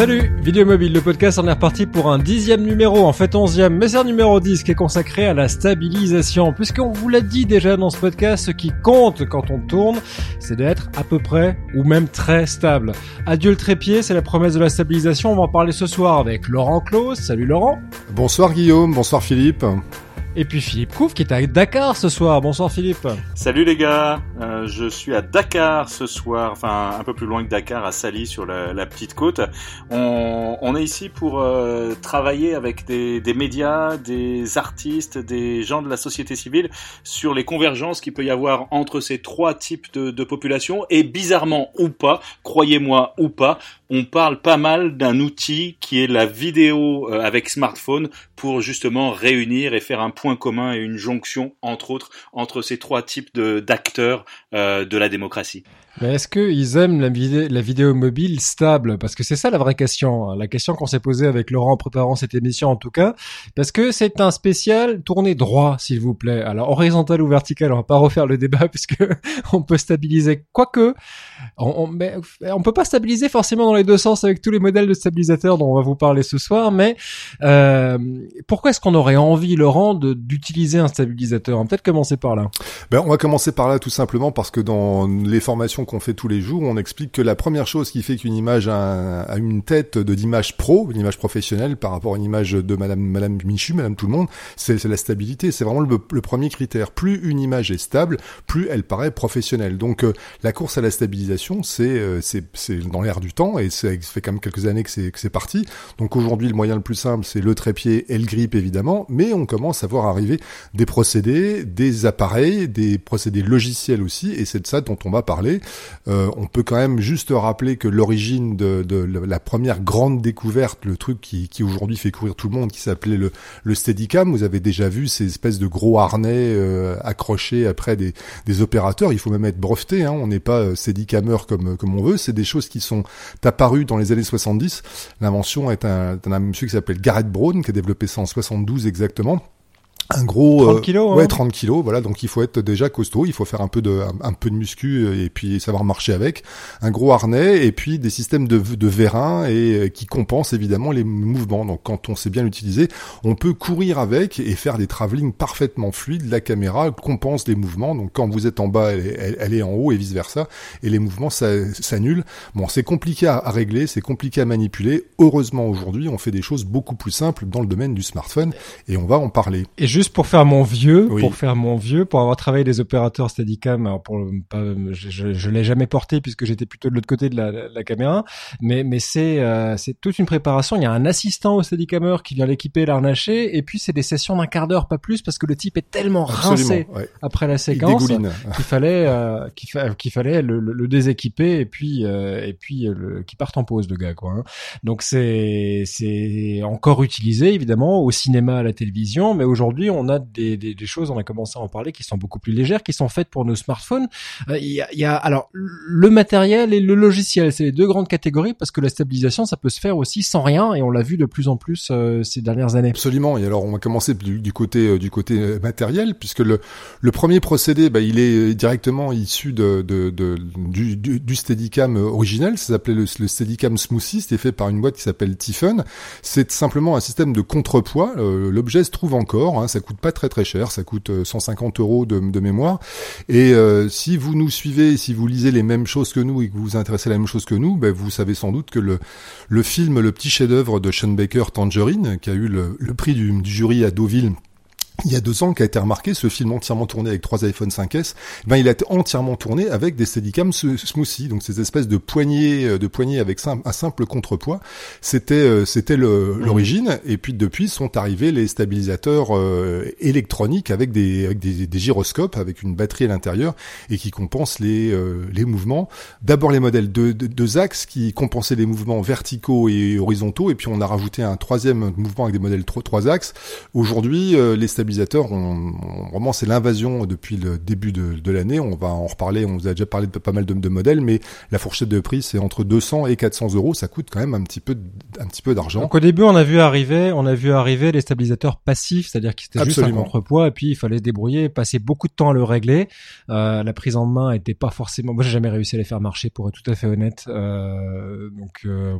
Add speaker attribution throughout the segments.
Speaker 1: Salut, Vidéo Mobile, le podcast en est reparti pour un dixième numéro, en fait onzième, mais c'est un numéro 10 qui est consacré à la stabilisation. Puisqu'on vous l'a dit déjà dans ce podcast, ce qui compte quand on tourne, c'est d'être à peu près ou même très stable. Adieu le trépied, c'est la promesse de la stabilisation. On va en parler ce soir avec Laurent Claus. Salut Laurent.
Speaker 2: Bonsoir Guillaume, bonsoir Philippe.
Speaker 1: Et puis Philippe Couf qui est à Dakar ce soir. Bonsoir Philippe.
Speaker 3: Salut les gars, euh, je suis à Dakar ce soir, enfin un peu plus loin que Dakar, à Sali sur la, la petite côte. On, on, est ici pour euh, travailler avec des, des, médias, des artistes, des gens de la société civile sur les convergences qu'il peut y avoir entre ces trois types de, de populations. Et bizarrement ou pas, croyez-moi ou pas, on parle pas mal d'un outil qui est la vidéo euh, avec smartphone pour justement réunir et faire un point commun et une jonction, entre autres, entre ces trois types d'acteurs euh, de la démocratie.
Speaker 1: Mais est-ce qu'ils aiment la, vidéo, la vidéo mobile stable? Parce que c'est ça la vraie question. Hein. La question qu'on s'est posée avec Laurent en préparant cette émission en tout cas. Parce que c'est un spécial tourné droit, s'il vous plaît. Alors horizontal ou vertical, on va pas refaire le débat puisque on peut stabiliser. Quoique, on, on, mais on peut pas stabiliser forcément dans les deux sens avec tous les modèles de stabilisateurs dont on va vous parler ce soir. Mais euh, pourquoi est-ce qu'on aurait envie, Laurent, d'utiliser un stabilisateur? On peut-être commencer par là.
Speaker 2: Ben, on va commencer par là tout simplement parce que dans les formations qu'on fait tous les jours, on explique que la première chose qui fait qu'une image a, une tête d'image pro, une image professionnelle par rapport à une image de Madame Madame Michu, Madame tout le monde, c'est la stabilité. C'est vraiment le, premier critère. Plus une image est stable, plus elle paraît professionnelle. Donc euh, la course à la stabilisation, c'est euh, c'est dans l'air du temps et ça fait quand même quelques années que c'est que c'est parti. Donc aujourd'hui, le moyen le plus simple, c'est le trépied et le grip évidemment, mais on commence à voir arriver des procédés, des appareils, des procédés logiciels aussi, et c'est de ça dont on va parler. Euh, on peut quand même juste rappeler que l'origine de, de, la première grande découverte, le truc qui, qui aujourd'hui fait courir tout le monde, qui s'appelait le, le Steadicam, vous avez déjà vu ces espèces de gros harnais euh, accrochés après des, des, opérateurs. Il faut même être breveté, hein, on n'est pas euh, Steadicameur comme, comme on veut. C'est des choses qui sont apparues dans les années 70. L'invention est un, un monsieur qui s'appelle Garrett Brown, qui a développé ça en 72 exactement un gros
Speaker 1: 30 kilos,
Speaker 2: euh, ouais 30 kilos voilà. Donc il faut être déjà costaud il faut faire un peu de un, peu de muscu euh, et puis savoir marcher avec. Un gros harnais et puis des systèmes de, de vérin et euh, qui compensent évidemment les mouvements. Donc quand on sait bien l'utiliser on peut courir avec et faire des travelling parfaitement fluides. La caméra compense les mouvements. Donc quand vous êtes en bas elle, elle, elle est en haut et vice versa et les mouvements s'annulent. Bon c'est compliqué à, à régler c'est compliqué à manipuler. Heureusement aujourd'hui on fait des choses beaucoup plus simples dans le domaine du smartphone et on va en parler.
Speaker 1: Et juste pour faire mon vieux, oui. pour faire mon vieux, pour avoir travaillé des opérateurs Steadicam, alors pour pas, je, je, je l'ai jamais porté puisque j'étais plutôt de l'autre côté de la, la, caméra, mais mais c'est euh, c'est toute une préparation. Il y a un assistant au Steadicameur qui vient l'équiper, l'arnacher, et puis c'est des sessions d'un quart d'heure, pas plus, parce que le type est tellement
Speaker 2: Absolument,
Speaker 1: rincé
Speaker 2: ouais.
Speaker 1: après la séquence qu'il fallait euh, qu'il fa qu'il fallait le, le, le, déséquiper et puis euh, et puis le, qu'il parte en pause le gars quoi. Hein. Donc c'est c'est encore utilisé évidemment au cinéma, à la télévision, mais aujourd'hui on a des, choses, on a commencé à en parler, qui sont beaucoup plus légères, qui sont faites pour nos smartphones. Il euh, y, a, y, a, alors le matériel et le logiciel, c'est les deux grandes catégories parce que la stabilisation, ça peut se faire aussi sans rien et on l'a vu de plus en plus euh, ces dernières années.
Speaker 2: Absolument. Et alors on va commencer du, côté du côté euh, matériel puisque le premier procédé, bah, il est directement issu de, du, du, Steadicam originel. Ça s'appelait le, le, Steadicam Smoothie. C'était fait par une boîte qui s'appelle Tiffen. C'est simplement un système de contrepoids. L'objet se trouve encore. Hein, ça coûte pas très très cher, ça coûte 150 euros de, mémoire. Et euh, si vous nous suivez, si vous lisez les mêmes choses que nous et que vous vous intéressez à la même chose que nous, ben, vous savez sans doute que le, le film Le petit chef-d'œuvre de Sean Baker, Tangerine, qui a eu le, le prix du, du jury à Deauville il y a deux ans qui a été remarqué, ce film entièrement tourné avec trois iPhone 5S, ben il a été entièrement tourné avec des Steadicam Smoothie, donc ces espèces de poignées, euh, de poignées avec un simple contrepoids. C'était euh, c'était mmh. l'origine, mmh. et puis depuis sont arrivés les stabilisateurs euh, électroniques avec des avec des, des, gyroscopes, avec une batterie à l'intérieur et qui compensent les euh, les mouvements. D'abord les modèles de deux axes qui compensaient les mouvements verticaux et horizontaux, et puis on a rajouté un troisième mouvement avec des modèles trois, trois axes. Aujourd'hui, les stabilisateurs stabilisateurs, on, vraiment c'est l'invasion depuis le début de, de l'année. On va en reparler. On vous a déjà parlé de pas mal de, de modèles, mais la fourchette de prix c'est entre 200 et 400 euros. Ça coûte quand même un petit peu, un petit peu d'argent.
Speaker 1: Donc au début, on a vu arriver, on a vu arriver les stabilisateurs passifs, c'est-à-dire qu'ils étaient juste un contrepoids et puis il fallait se débrouiller, passer beaucoup de temps à le régler. Euh, la prise en main était pas forcément. Moi, j'ai jamais réussi à les faire marcher, pour être tout à fait honnête. Euh, donc euh,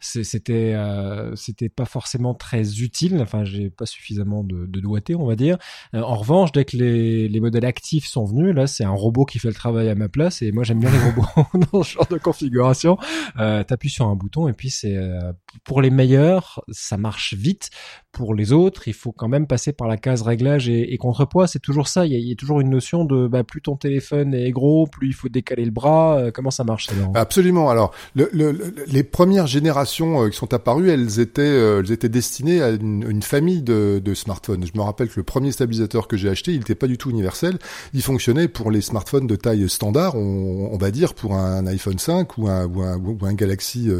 Speaker 1: c'était euh, c'était pas forcément très utile. Enfin, j'ai pas suffisamment de, de doigté, on va dire. Euh, en revanche, dès que les, les modèles actifs sont venus, là, c'est un robot qui fait le travail à ma place. Et moi, j'aime bien les robots dans ce genre de configuration. Euh, T'appuies sur un bouton et puis c'est euh, pour les meilleurs, ça marche vite. Pour les autres, il faut quand même passer par la case réglage et, contrepoids. C'est toujours ça. Il y, a, toujours une notion de bah, plus ton téléphone est gros, plus il faut décaler le bras. Euh, comment ça marche
Speaker 2: Absolument. Alors, le, le, les premières générations qui sont apparues, elles étaient, elles étaient destinées à une, une famille de, de, smartphones. Je me rappelle le premier stabilisateur que j'ai acheté, il n'était pas du tout universel. Il fonctionnait pour les smartphones de taille standard, on, va dire pour un iPhone 5 ou un, Galaxy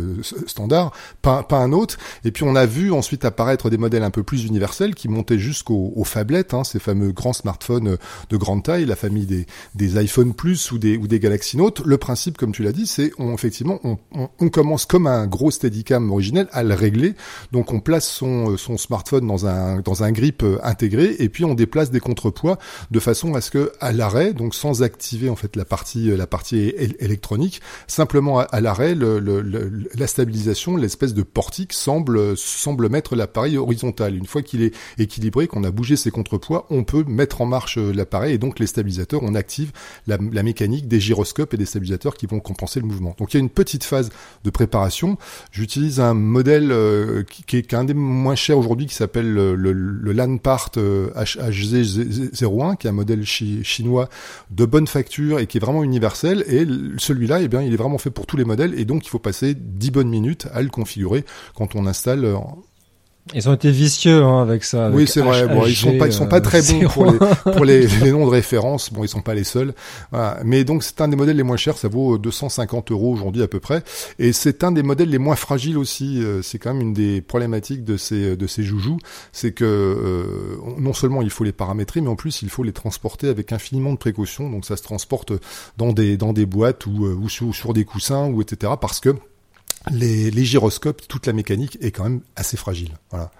Speaker 2: standard, pas, un autre. Et puis on a vu ensuite apparaître des modèles un peu plus universels qui montaient jusqu'aux aux phablettes, hein, ces fameux grands smartphones de grande taille, la famille des, iPhone Plus ou des, Galaxy Note. Le principe, comme tu l'as dit, c'est effectivement on, commence comme un gros Steadicam originel à le régler. Donc on place son, smartphone dans un, dans un grip intégré et puis on déplace des contrepoids de façon à ce que à l'arrêt, donc sans activer en fait la partie la partie électronique, simplement à, l'arrêt, le, le, le, la stabilisation, l'espèce de portique semble semble mettre l'appareil horizontal. Une fois qu'il est équilibré, qu'on a bougé ses contrepoids, on peut mettre en marche euh, l'appareil et donc les stabilisateurs, on active la, mécanique des gyroscopes et des stabilisateurs qui vont compenser le mouvement. Donc il y a une petite phase de préparation. J'utilise un modèle euh, qui, qui, est, un des moins chers aujourd'hui qui s'appelle le, le, le euh, HZ01, qui est un modèle chi, chinois de bonne facture et qui est vraiment universel. Et celui-là, eh bien, il est vraiment fait pour tous les modèles et donc il faut passer 10 bonnes minutes à le configurer quand on installe euh,
Speaker 1: ils ont été vicieux hein, avec ça. Avec
Speaker 2: oui, c'est vrai. Bon, ils sont pas, ils sont pas très bons pour, les, pour les, les, noms de référence. Bon, ils sont pas les seuls. Voilà. Mais donc, c'est un des modèles les moins chers. Ça vaut 250 euros aujourd'hui à peu près. Et c'est un des modèles les moins fragiles aussi. Euh, c'est quand même une des problématiques de ces de ces joujoux, c'est que euh, non seulement il faut les paramétrer, mais en plus il faut les transporter avec infiniment de précautions. Donc, ça se transporte dans des dans des boîtes ou, ou sur, sur des coussins ou etc. Parce que les, les, gyroscopes, toute la mécanique est quand même assez fragile. Voilà.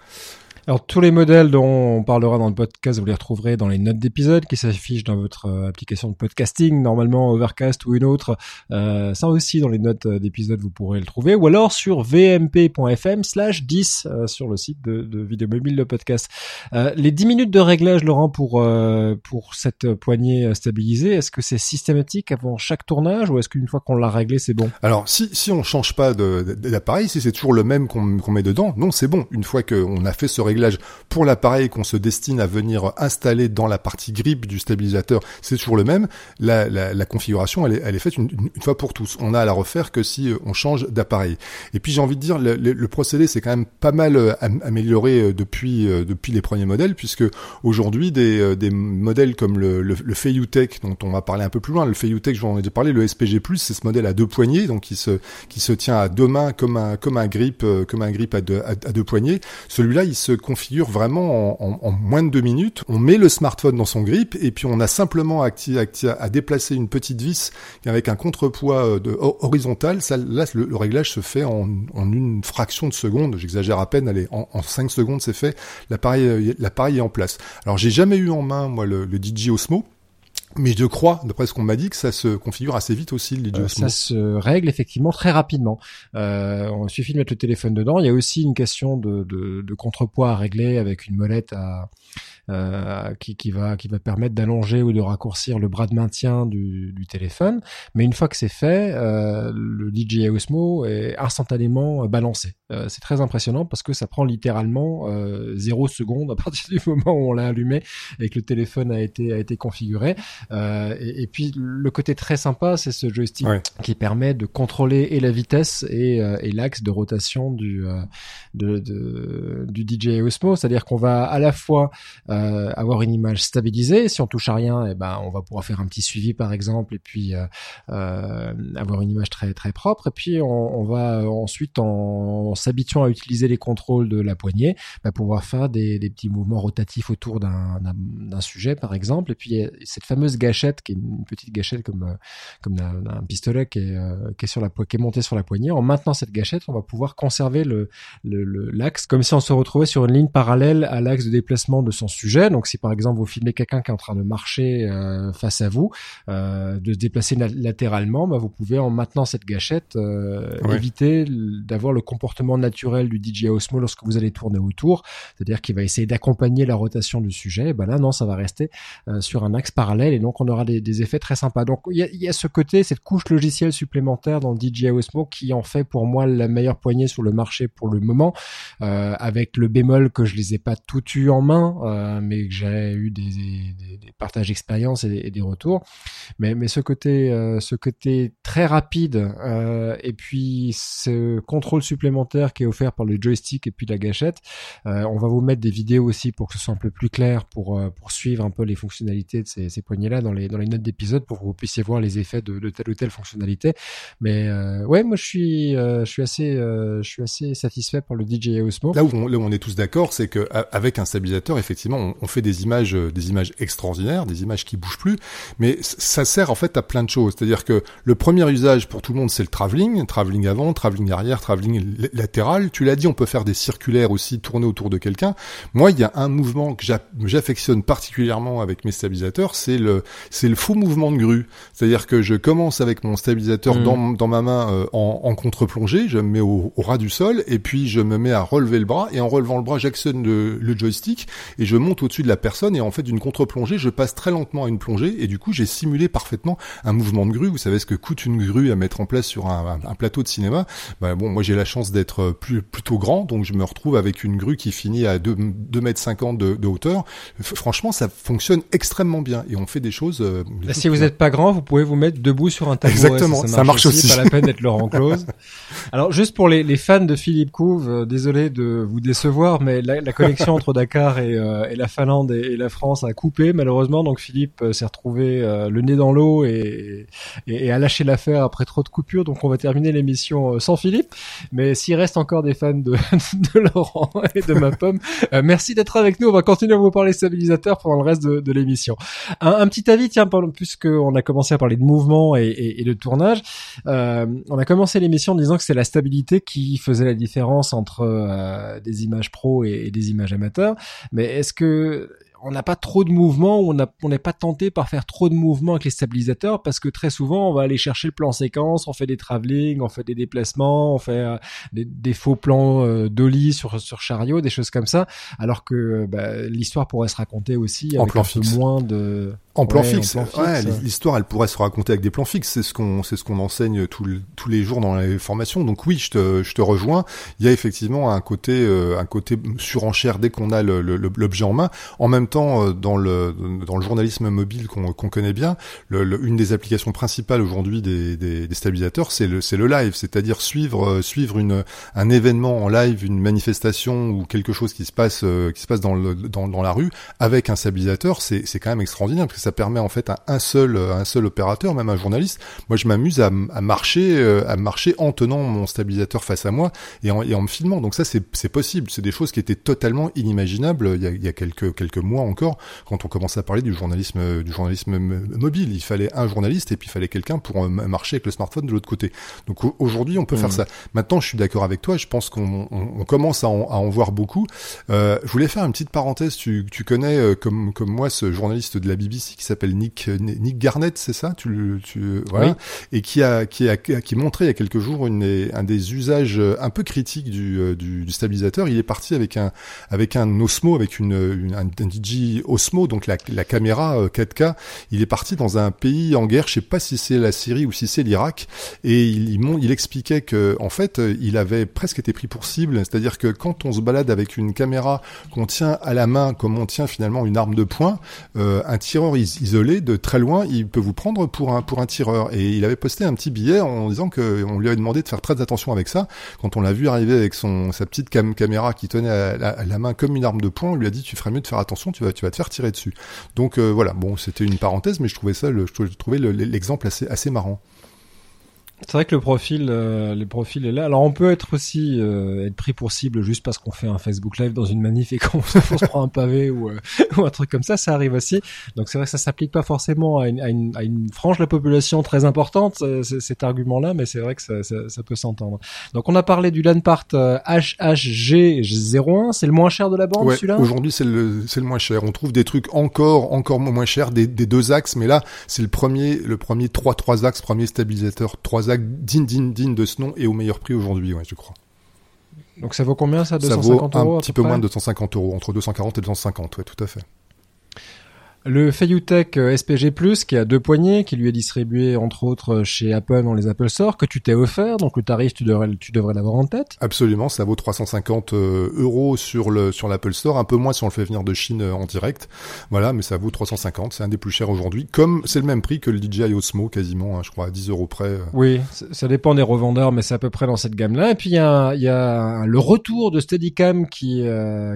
Speaker 1: Alors tous les modèles dont on parlera dans le podcast, vous les retrouverez dans les notes d'épisode qui s'affichent dans votre euh, application de podcasting, normalement Overcast ou une autre. Euh, ça aussi dans les notes euh, d'épisode vous pourrez le trouver, ou alors sur vmp.fm slash 10 euh, sur le site de, de Vidéo Mobile le podcast. Euh, les 10 minutes de réglage, Laurent, pour euh, pour cette poignée stabilisée, est-ce que c'est systématique avant chaque tournage ou est-ce qu'une fois qu'on l'a réglé, c'est bon?
Speaker 2: Alors si si on change pas d'appareil, si c'est toujours le même qu'on qu met dedans, non c'est bon. Une fois qu'on a fait ce réglage pour l'appareil qu'on se destine à venir installer dans la partie grip du stabilisateur, c'est toujours le même. La, configuration, elle est, faite une, fois pour tous. On a à la refaire que si euh, on change d'appareil. Et puis j'ai envie de dire, le, procédé c'est quand même pas mal euh, amélioré euh, depuis depuis les premiers modèles, puisque aujourd'hui des, modèles comme le, le, le dont on va parler un peu plus loin, le Feiyutech, je vous en ai déjà parlé, le SPG+, c'est ce modèle à deux poignées, donc qui se qui se tient à deux mains comme un comme un grip comme un grip deux à deux poignées. Celui-là, il se configure vraiment en, moins de deux minutes. On met le smartphone dans son grip et puis on a simplement à, déplacer une petite vis avec un contrepoids euh, horizontal. Là, le, réglage se fait en, une fraction de seconde. J'exagère à peine. Allez, en, 5 secondes, c'est fait. L'appareil, euh, l'appareil est en place. Alors, j'ai jamais eu en main moi le, le DJ Osmo. Mais je crois, d'après ce qu'on m'a dit, que ça se configure assez vite aussi, le
Speaker 1: euh, Ça se règle effectivement très rapidement. Euh, on suffit de mettre le téléphone dedans. Il y a aussi une question de, de, de contrepoids à régler avec une molette à, euh, qui, qui, va, qui va permettre d'allonger ou de raccourcir le bras de maintien du, du téléphone. Mais une fois que c'est fait, euh, le DJI Osmo est instantanément balancé. Euh, c'est très impressionnant parce que ça prend littéralement euh, zéro seconde à partir du moment où on l'a allumé et que le téléphone a été, a été configuré. Et, et, puis le côté très sympa, c'est ce joystick qui permet de contrôler et la vitesse et, et l'axe de rotation du de, de, du DJI Osmo, c'est-à-dire qu'on va à la fois avoir une image stabilisée. Si on touche à rien, et eh ben on va pouvoir faire un petit suivi par exemple, et puis avoir une image très très propre. Et puis on, on va ensuite en, s'habituant à utiliser les contrôles de la poignée, bah, pouvoir faire des, des, petits mouvements rotatifs autour d'un sujet par exemple. Et puis cette fameuse gâchette qui est une petite gâchette comme comme un, pistolet qui est, euh, qui est sur la qui est monté sur la poignée. En maintenant cette gâchette, on va pouvoir conserver le l'axe comme si on se retrouvait sur une ligne parallèle à l'axe de déplacement de son sujet. Donc si par exemple vous filmez quelqu'un qui est en train de marcher euh, face à vous, euh, de se déplacer latéralement, bah, vous pouvez en maintenant cette gâchette euh, éviter d'avoir le comportement naturel du DJI Osmo lorsque vous allez tourner autour, c'est-à-dire qu'il va essayer d'accompagner la rotation du sujet. Et ben là, non, ça va rester euh, sur un axe parallèle et donc on aura des, effets très sympas. Donc il y a, ce côté, cette couche logicielle supplémentaire dans le DJI Osmo qui en fait pour moi la meilleure poignée sur le marché pour le moment, euh, avec le bémol que je les ai pas tout eu en main, euh, mais que j'ai eu des, partages d'expérience et, des retours. Mais, mais ce côté, euh, ce côté très rapide et puis ce contrôle supplémentaire qui est offert par le joystick et puis la gâchette. On va vous mettre des vidéos aussi pour que ce soit un peu plus clair, pour, pour suivre un peu les fonctionnalités de ces, ces poignées-là dans les, dans les notes d'épisode pour que vous puissiez voir les effets de, telle ou telle fonctionnalité. Mais euh, ouais, moi je suis, je suis assez, je suis assez satisfait par le DJI Osmo.
Speaker 2: Là où on, là où on est tous d'accord, c'est que avec un stabilisateur, effectivement, on, fait des images, des images extraordinaires, des images qui bougent plus, mais ça sert en fait à plein de choses. C'est-à-dire que le premier usage pour tout le monde, c'est le travelling, travelling avant, travelling arrière, travelling latéral. Tu l'as dit, on peut faire des circulaires aussi, tourner autour de quelqu'un. Moi, il y a un mouvement que j'affectionne particulièrement avec mes stabilisateurs, c'est le c'est le faux mouvement de grue. C'est-à-dire que je commence avec mon stabilisateur mmh. dans, dans ma main euh, en, en contre-plongée, je me mets au, ras du sol et puis je me mets à relever le bras et en relevant le bras, j'actionne le, le, joystick et je monte au-dessus de la personne et en fait d'une contre-plongée, je passe très lentement à une plongée et du coup j'ai simulé parfaitement un mouvement de grue. Vous savez ce que coûte une grue à mettre en place sur un, un, plateau de cinéma? Bah, bon, moi j'ai la chance d'être plus plutôt grand, donc je me retrouve avec une grue qui finit à 2, 2 mètres 50 de, de hauteur. franchement, ça fonctionne extrêmement bien et on fait des choses. Euh,
Speaker 1: si vous n'êtes pas grand, vous pouvez vous mettre debout sur un tabouret.
Speaker 2: Exactement, ça, marche, aussi.
Speaker 1: Pas la peine d'être Laurent Close. Alors juste pour les, les fans de Philippe Couve, euh, désolé de vous décevoir, mais la, la connexion entre Dakar et, euh, et la Finlande et, et, la France a coupé malheureusement, donc Philippe s'est retrouvé euh, le nez dans l'eau et, et, et, a lâché l'affaire après trop de coupures. Donc on va terminer l'émission sans Philippe. Mais s'il reste encore des fans de, de Laurent et de ma pomme, merci d'être avec nous. On va continuer à vous parler stabilisateur pendant le reste de, de l'émission. Un, un, petit avis, tiens, puisqu'on a commencé à parler de mouvement et, et, et de tournage, euh, on a commencé l'émission en disant que c'est la stabilité qui faisait la différence entre euh, des images pro et, et des images amateurs. Mais est-ce que on n'a pas trop de mouvements, on n'est pas tenté par faire trop de mouvements avec les stabilisateurs? Parce que très souvent on va aller chercher le plan séquence, on fait des travelling, on fait des déplacements, on fait euh, des, des, faux plans euh, d'oli sur sur chariot, des choses comme ça, alors que bah, l'histoire pourrait se raconter aussi avec un peu moins de
Speaker 2: en plan fixe. Ouais, l'histoire, elle pourrait se raconter avec des plans fixes. C'est ce qu'on, c'est ce qu'on enseigne tous les jours dans les formations. Donc oui, je te, je te rejoins. Il y a effectivement un côté, euh, un côté surenchère dès qu'on a l'objet en main. En même temps, euh, dans le, dans le journalisme mobile qu'on connaît bien, le, une des applications principales aujourd'hui des, des, des, stabilisateurs, c'est le, c'est le live, c'est-à-dire suivre, euh, suivre une, un événement en live, une manifestation ou quelque chose qui se passe, qui se passe dans, le, dans, dans la rue avec un stabilisateur. C'est, c'est quand même extraordinaire ça permet en fait à un seul, un seul opérateur, même un journaliste. Moi, je m'amuse à, à, marcher, euh, à marcher en tenant mon stabilisateur face à moi et en, et en me filmant. Donc ça, c'est possible. C'est des choses qui étaient totalement inimaginables il y a, il y a quelques, quelques mois encore, quand on commençait à parler du journalisme, du journalisme mobile. Il fallait un journaliste et puis il fallait quelqu'un pour euh, marcher avec le smartphone de l'autre côté. Donc aujourd'hui, on peut faire mmh. ça. Maintenant, je suis d'accord avec toi. Je pense qu'on on, commence à en, à en, voir beaucoup. Euh, je voulais faire une petite parenthèse. Tu, tu connais euh, comme, comme moi ce journaliste de la BBC qui s'appelle Nick Nick Garnett, c'est ça? Tu, tu voilà, et qui a qui a qui montré il y a quelques jours une, un des usages un peu critiques du, euh, du, du, stabilisateur. Il est parti avec un avec un Osmo, avec une, une un, DJ Osmo, donc la, la caméra 4K. Euh, il est parti dans un pays en guerre. Je sais pas si c'est la Syrie ou si c'est l'Irak, et il, il, il expliquait que en fait il avait presque été pris pour cible, c'est-à-dire que quand on se balade avec une caméra qu'on tient à la main comme on tient finalement une arme de poing, euh, un tireur isolé de très loin, il peut vous prendre pour un pour un tireur. Et il avait posté un petit billet en disant que on lui avait demandé de faire très attention avec ça. Quand on l'a vu arriver avec son sa petite caméra qui tenait à la, main comme une arme de poing, on lui a dit tu ferais mieux de faire attention, tu vas tu vas te faire tirer dessus. Donc voilà, bon, c'était une parenthèse, mais je trouvais ça, le, je trouvais l'exemple assez assez marrant.
Speaker 1: C'est vrai que le profil, euh, le profil est là. Alors on peut être aussi euh, être pris pour cible juste parce qu'on fait un Facebook Live dans une manif et qu'on se prend un pavé ou, euh, ou, un truc comme ça, ça arrive aussi. Donc c'est vrai que ça s'applique pas forcément à une, à, une, à une, frange de la population très importante cet argument-là, mais c'est vrai que ça, ça, ça peut s'entendre. Donc on a parlé du Landpart HHG01, c'est le moins cher de la bande celui-là?
Speaker 2: Aujourd'hui c'est le c'est le moins cher. On trouve des trucs encore encore moins chers des, des deux axes, mais là c'est le premier le premier 3 3 axes, premier stabilisateur 3 digne, digne, digne de ce nom et au meilleur prix aujourd'hui, ouais, je crois.
Speaker 1: Donc ça vaut combien ça
Speaker 2: 250 Ça vaut un petit peu moins de 250 euros, entre 240 et 250, ouais, tout à fait.
Speaker 1: Le Fayutech euh, SPG Plus qui a deux poignées, qui lui est distribué entre autres chez Apple dans les Apple Store, que tu t'es offert, donc le tarif tu devrais, tu devrais l'avoir en tête.
Speaker 2: Absolument, ça vaut 350 euh, euros sur le sur l'Apple Store, un peu moins si on le fait venir de Chine euh, en direct. Voilà, mais ça vaut 350, c'est un des plus chers aujourd'hui. Comme c'est le même prix que le DJI Osmo quasiment, hein, je crois à 10 euros près.
Speaker 1: Oui, ça dépend des revendeurs, mais c'est à peu près dans cette gamme-là. Et puis il y a, y a le retour de Steadicam qui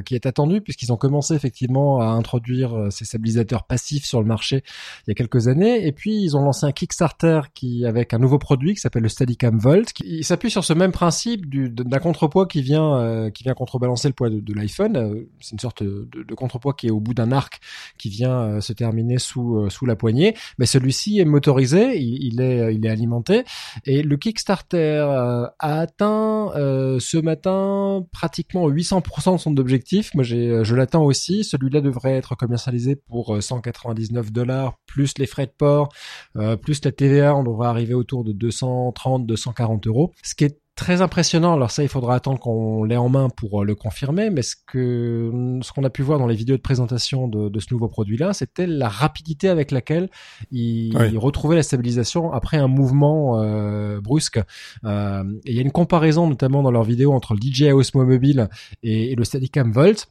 Speaker 1: qui est attendu puisqu'ils ont commencé effectivement à introduire ces stabilisateurs passif sur le marché il y a quelques années. Et puis ils ont lancé un Kickstarter qui avec un nouveau produit qui s'appelle le Steadicam Volt. Qui, il s'appuie sur ce même principe d'un contrepoids qui vient euh, qui vient contrebalancer le poids de, l'iPhone. Euh, c'est une sorte de, de, contrepoids qui est au bout d'un arc qui vient euh, se terminer sous sous la poignée. Mais celui-ci est motorisé, il, est il est alimenté. Et le Kickstarter a atteint ce matin pratiquement 800% de son objectif. Moi j'ai je l'attends aussi. Celui-là devrait être commercialisé pour 199 dollars plus les frais de port, euh, plus la TVA, on devrait arriver autour de 230, 240 euros. Ce qui est très impressionnant. Alors ça, il faudra attendre qu'on l'ait en main pour euh, le confirmer. Mais ce que ce qu'on a pu voir dans les vidéos de présentation de, ce nouveau produit-là, c'était la rapidité avec laquelle il, retrouvait la stabilisation après un mouvement euh, brusque. Euh, il y a une comparaison notamment dans leurs vidéos entre le DJI Osmo Mobile et, et le Steadicam Volt.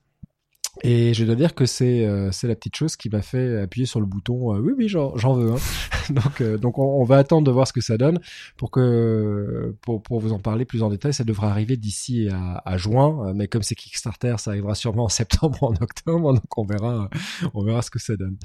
Speaker 1: Et je dois dire que c'est euh, c'est la petite chose qui m'a fait appuyer sur le bouton. Euh, oui oui j'en veux. Hein. donc euh, donc on, va attendre de voir ce que ça donne pour que pour pour vous en parler plus en détail. Ça devrait arriver d'ici à, à, juin, mais comme c'est Kickstarter, ça arrivera sûrement en septembre en octobre. Donc on verra on verra ce que ça donne.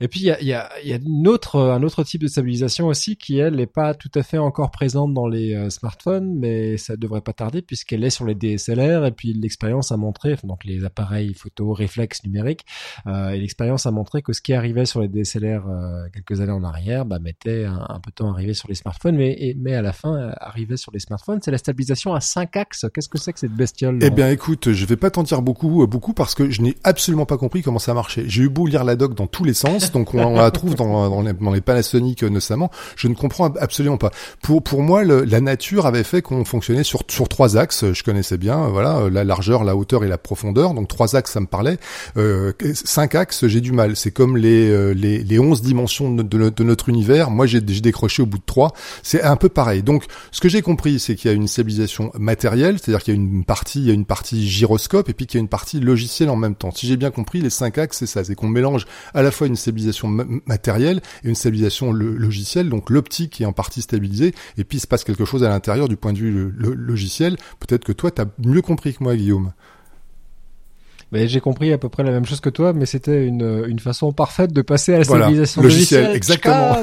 Speaker 1: Et puis il y a il y a y a une autre un autre type de stabilisation aussi qui elle n'est pas tout à fait encore présente dans les smartphones, mais ça devrait pas tarder puisqu'elle est sur les DSLR et puis l'expérience a montré donc les appareils photo réflexe numérique. Euh, et l'expérience a montré que ce qui arrivait sur les DSLR euh, quelques années en arrière, bah, mettait un, peu de temps à arriver sur les smartphones, mais, mais à la fin euh, arrivait sur les smartphones. C'est la stabilisation à 5 axes. Qu'est-ce que c'est que cette bestiole
Speaker 2: Eh bien, écoute, je vais pas t'en dire beaucoup, beaucoup parce que je n'ai absolument pas compris comment ça marchait. J'ai eu beau lire la doc dans tous les sens, donc on, la trouve dans, dans, les, dans les Panasonic notamment. Je ne comprends absolument pas. Pour pour moi, le, la nature avait fait qu'on fonctionnait sur sur trois axes. Je connaissais bien, voilà, la largeur, la hauteur et la profondeur. Donc trois axes, ça me parlait. Euh, cinq axes, j'ai du mal. C'est comme les, euh, les, les 11 dimensions de, notre univers. Moi, j'ai décroché au bout de trois. C'est un peu pareil. Donc, ce que j'ai compris, c'est qu'il y a une stabilisation matérielle, c'est-à-dire qu'il y a une partie, il une partie gyroscope et puis qu'il y a une partie logicielle en même temps. Si j'ai bien compris, les cinq axes, c'est ça. C'est qu'on mélange à la fois une stabilisation matérielle et une stabilisation logicielle. Donc, l'optique est en partie stabilisée et puis il se passe quelque chose à l'intérieur du point de vue logiciel. Peut-être que toi, tu as mieux compris que moi, Guillaume
Speaker 1: j'ai compris à peu près la même chose que toi, mais c'était une, une façon parfaite de passer à la stabilisation logicielle.
Speaker 2: Exactement.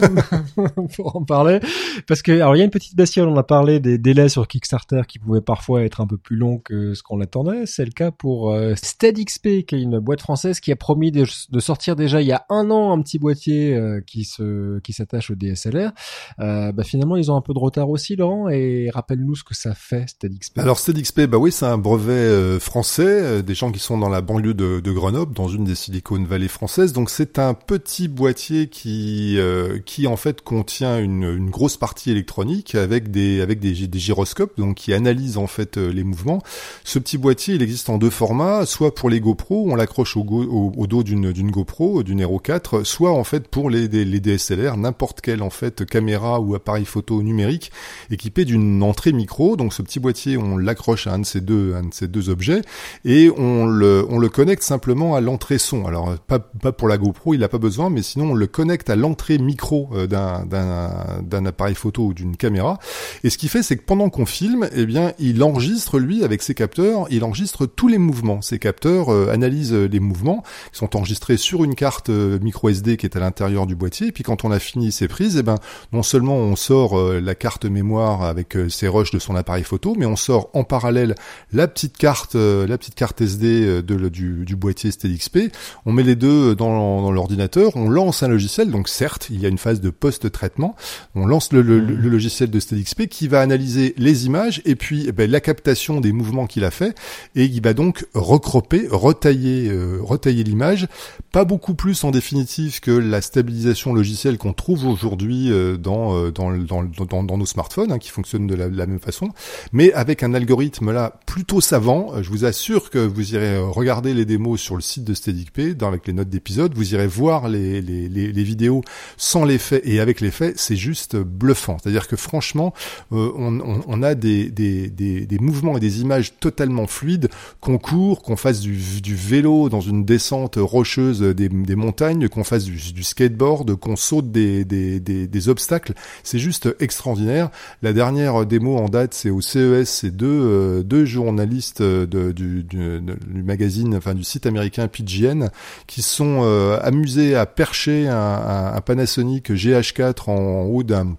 Speaker 1: pour en parler. Parce que, alors, il y a une petite bestiole, on a parlé des délais sur Kickstarter qui pouvaient parfois être un peu plus longs que ce qu'on attendait. C'est le cas pour euh, SteadXP, qui est une boîte française qui a promis de, de, sortir déjà il y a un an un petit boîtier euh, qui se, qui s'attache au DSLR. Euh, bah, finalement, ils ont un peu de retard aussi, Laurent, et rappelle-nous ce que ça fait, SteadXP.
Speaker 2: Alors, SteadXP, bah oui, c'est un brevet euh, français, des gens qui sont dans la banlieue de, Grenoble, dans une des Silicon Valley françaises. Donc c'est un petit boîtier qui euh, qui en fait contient une, une, grosse partie électronique avec des avec des, des, gyroscopes, donc qui analyse en fait euh, les mouvements. Ce petit boîtier, il existe en deux formats, soit pour les GoPro, on l'accroche au, dos d'une d'une GoPro, d'une Hero 4, soit en fait pour les, les DSLR, n'importe quelle en fait caméra ou appareil photo numérique équipé d'une entrée micro. Donc ce petit boîtier, on l'accroche à un de ces deux un de ces deux objets et on le on le connecte simplement à l'entrée son. Alors pas, pas pour la GoPro, il n'a pas besoin, mais sinon on le connecte à l'entrée micro d'un, d'un, appareil photo ou d'une caméra. Et ce qu'il fait, c'est que pendant qu'on filme, eh bien, il enregistre lui avec ses capteurs, il enregistre tous les mouvements. Ces capteurs analysent les mouvements qui sont enregistrés sur une carte micro SD qui est à l'intérieur du boîtier. Et puis quand on a fini ses prises, eh ben non seulement on sort la carte mémoire avec ses rushs de son appareil photo, mais on sort en parallèle la petite carte, euh, la petite carte SD euh, de, du, du boîtier SteadXP. On met les deux dans, dans l'ordinateur, on lance un logiciel. Donc certes, il y a une phase de post-traitement. On lance le, le, le, logiciel de SteadXP qui va analyser les images et puis eh ben, la captation des mouvements qu'il a fait et il va donc recroper, retailler, euh, retailler l'image. Pas beaucoup plus en définitive que la stabilisation logicielle qu'on trouve aujourd'hui dans, dans, dans, dans, dans nos smartphones, hein, qui fonctionnent de la, la même façon, mais avec un algorithme là plutôt savant. Euh, je vous assure que vous irez euh, regarder les démos sur le site de SteadyP, dans avec les notes d'épisode, vous irez voir les, les, les, les vidéos sans les faits et avec les faits, c'est juste bluffant. C'est-à-dire que franchement, euh, on, a des, des, des, des, mouvements et des images totalement fluides, qu'on court, qu'on fasse du, vélo dans une descente rocheuse des, montagnes, qu'on fasse du, skateboard, qu'on saute des, obstacles. C'est juste extraordinaire. La dernière démo en date, c'est au CES, c'est deux, euh, journalistes du, du, magazine, enfin du site américain PGN, qui sont euh, amusés à percher un, Panasonic GH4 en haut d'un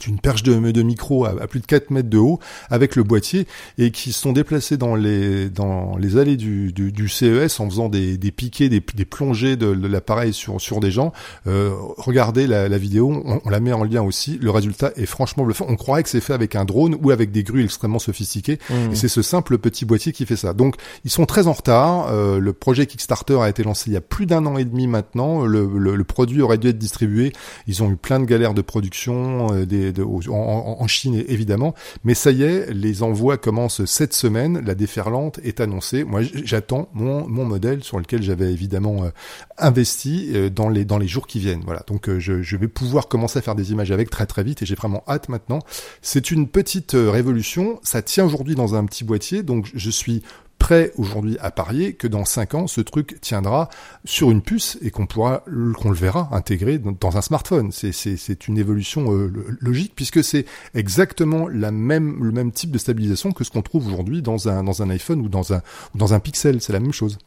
Speaker 2: d'une perche de, de micro à, à, plus de 4 mètres de haut avec le boîtier et qui sont déplacés dans les dans les allées du, du, du CES en faisant des, des piquets, des, des plongées de, de l'appareil sur sur des gens. Euh, regardez la, la vidéo, on, on, la met en lien aussi. Le résultat est franchement bluffant. On croirait que c'est fait avec un drone ou avec des grues extrêmement sophistiquées. Mmh. Et c'est ce simple petit boîtier qui fait ça. Donc ils sont très en retard. Euh, le projet Kickstarter a été lancé il y a plus d'un an et demi maintenant. Le, le, le, produit aurait dû être distribué. Ils ont eu plein de galères de production, euh, des en, Chine évidemment. Mais ça y est, les envois commencent cette semaine. La déferlante est annoncée. Moi, j'attends mon, modèle sur lequel j'avais évidemment euh, investi euh, dans les dans les jours qui viennent. Voilà. Donc euh, je, je, vais pouvoir commencer à faire des images avec très très vite et j'ai vraiment hâte maintenant. C'est une petite révolution. Ça tient aujourd'hui dans un petit boîtier, donc je suis prêt aujourd'hui à parier que dans 5 ans, ce truc tiendra sur une puce et qu'on pourra, qu'on le verra intégré dans un smartphone. C'est une évolution euh, logique puisque c'est exactement la même, le même type de stabilisation que ce qu'on trouve aujourd'hui dans un, dans un iPhone ou dans un, ou dans un Pixel. C'est la même chose.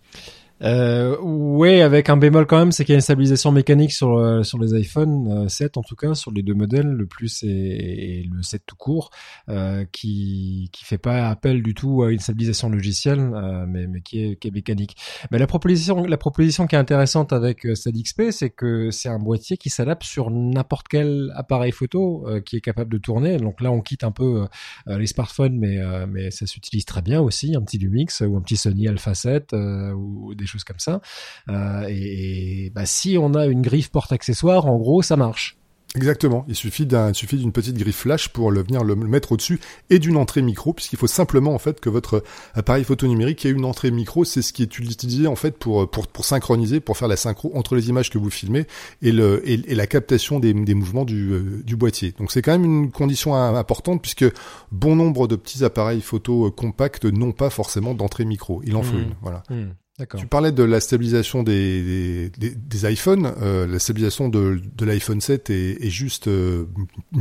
Speaker 1: Euh, ouais, avec un bémol quand même, c'est qu'il y a une stabilisation mécanique sur euh, sur les iPhone 7 euh, en tout cas, sur les deux modèles, le plus et, et le 7 tout court, euh, qui qui fait pas appel du tout à une stabilisation logicielle, euh, mais mais qui est qui est mécanique. Mais la proposition la proposition qui est intéressante avec euh, SteadyXP, c'est que c'est un boîtier qui s'adapte sur n'importe quel appareil photo qui est capable de tourner. Donc là, on quitte un peu les smartphones, mais mais ça s'utilise très bien aussi, un petit Lumix ou un petit Sony Alpha 7 ou des choses comme ça. Euh, et, et bah, si on a une griffe porte-accessoire, en gros, ça marche.
Speaker 2: Exactement. Il suffit d'un, suffit d'une petite griffe flash pour le venir le mettre au-dessus et d'une entrée micro, puisqu'il faut simplement en fait que votre appareil photo numérique ait une entrée micro. C'est ce qui est utilisé en fait pour pour pour synchroniser, pour faire la synchro entre les images que vous filmez et le et, et la captation des, des mouvements du euh, du boîtier. Donc c'est quand même une condition importante puisque bon nombre de petits appareils photo compacts n'ont pas forcément d'entrée micro. Il en faut
Speaker 1: Mmh.
Speaker 2: une. Voilà.
Speaker 1: D'accord.
Speaker 2: Tu parlais de la stabilisation des, des, iPhones. Euh, la stabilisation de, de l'iPhone 7 est, est juste euh,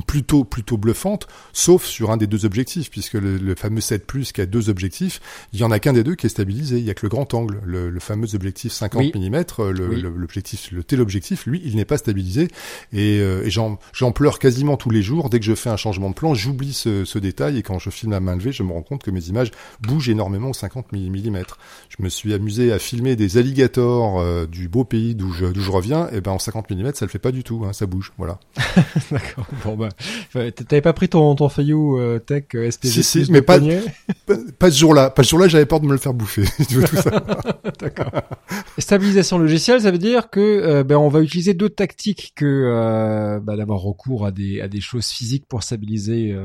Speaker 2: plutôt plutôt bluffante, sauf sur un des deux objectifs, puisque le, le, fameux 7 Plus qui a deux objectifs, il y en a qu'un des deux qui est stabilisé. Il y a que le grand angle, le, le fameux objectif 50
Speaker 1: Oui.
Speaker 2: mm, le,
Speaker 1: Oui.
Speaker 2: le- l'objectif, le téléobjectif, lui, il n'est pas stabilisé. Et, euh, et j'en pleure quasiment tous les jours. Dès que je fais un changement de plan, j'oublie ce, ce détail et quand je filme à main levée, je me rends compte que mes images bougent énormément au 50 mm. Je me suis amusé à filmer des alligators euh, du beau pays d'où je, d'où je reviens, et ben en 50 mm, ça le fait pas du tout, hein, ça bouge, voilà.
Speaker 1: D'accord. Bon ouais, t'avais pas pris ton ton Fayou euh, Tech euh, SPG
Speaker 2: Si, si, mais pas- Pas, pas ce jour-là, pas ce jour-là, j'avais peur de me le faire bouffer. Tu veux tout ça
Speaker 1: D'accord. Stabilisation logicielle, ça veut dire que euh, ben, on va utiliser d'autres tactiques que bah, d'avoir recours à des à des choses physiques pour stabiliser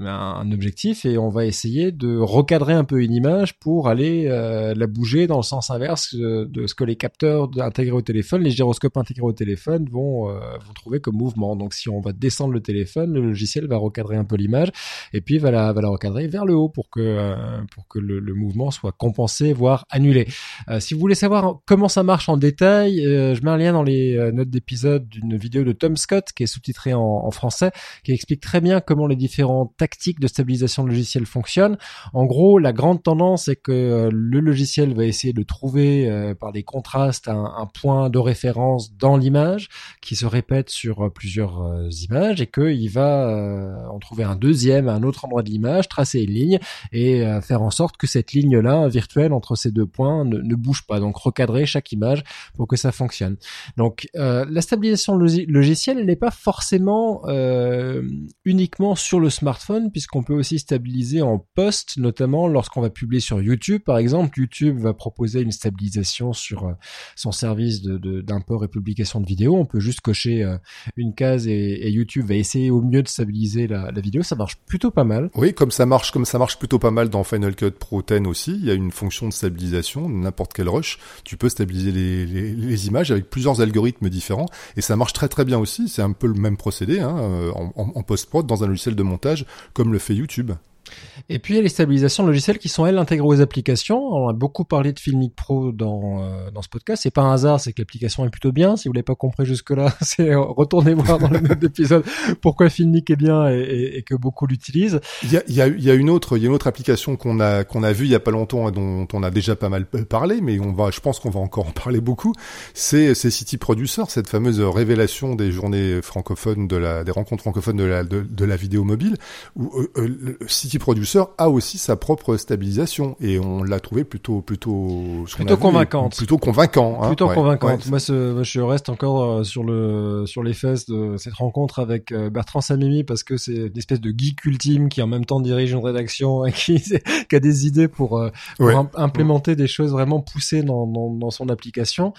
Speaker 1: un, un objectif et on va essayer de recadrer un peu une image pour aller la bouger dans le sens sens inverse de ce que les capteurs intégrés au téléphone, les gyroscopes intégrés au téléphone vont, vont trouver comme mouvement. Donc si on va descendre le téléphone, le logiciel va recadrer un peu l'image et puis va la, va la recadrer vers le haut pour que, pour que le, le, mouvement soit compensé, voire annulé. si vous voulez savoir comment ça marche en détail, je mets un lien dans les notes d'épisode d'une vidéo de Tom Scott qui est sous-titrée en, en français, qui explique très bien comment les différentes tactiques de stabilisation de logiciel fonctionnent. En gros, la grande tendance est que euh, le logiciel va essayer de trouver euh, par des contrastes un, point de référence dans l'image qui se répète sur euh, plusieurs images et qu'il va en trouver un deuxième à un autre endroit de l'image, tracer une ligne et faire en sorte que cette ligne-là virtuelle entre ces deux points ne, bouge pas. Donc recadrer chaque image pour que ça fonctionne. Donc la stabilisation logicielle, elle n'est pas forcément uniquement sur le smartphone puisqu'on peut aussi stabiliser en post, notamment lorsqu'on va publier sur YouTube. Par exemple, YouTube va proposer une stabilisation sur euh, son service d'import et publication de vidéos. On peut juste cocher euh, une case et, YouTube va essayer au mieux de stabiliser la, vidéo. Ça marche plutôt pas mal.
Speaker 2: Oui, comme ça marche, comme ça marche plutôt pas mal dans Final Cut Pro 10 aussi. Il y a une fonction de stabilisation, n'importe quel rush. Tu peux stabiliser les, images avec plusieurs algorithmes différents et ça marche très très bien aussi. C'est un peu le même procédé hein, en, en post-prod dans un logiciel de montage comme le fait YouTube.
Speaker 1: Et puis il y a les stabilisations logicielles qui sont elles intégrées aux applications. On a beaucoup parlé de Filmic Pro dans euh, dans ce podcast. C'est pas un hasard, c'est que l'application est plutôt bien. Si vous l'avez pas compris jusque là, euh, retournez voir dans le même épisode pourquoi Filmic est bien et, que beaucoup l'utilisent.
Speaker 2: Il y a, une autre il y a une autre application qu'on a qu'on a vue il y a pas longtemps et dont on a déjà pas mal parlé, mais on va je pense qu'on va encore en parler beaucoup. C'est c'est City Producer, cette fameuse révélation des journées francophones de la des rencontres francophones de la de, de la vidéo mobile où euh, City Producer a aussi sa propre stabilisation et on l'a trouvé plutôt plutôt
Speaker 1: plutôt convaincante,
Speaker 2: plutôt convaincant,
Speaker 1: hein, plutôt convaincante. Moi, ce, je reste encore euh, sur le sur les fesses de cette rencontre avec euh, Bertrand Samimi parce que c'est une espèce de geek ultime qui en même temps dirige une rédaction et qui, qui a des idées pour, euh, implémenter des choses vraiment poussées dans, dans, dans son application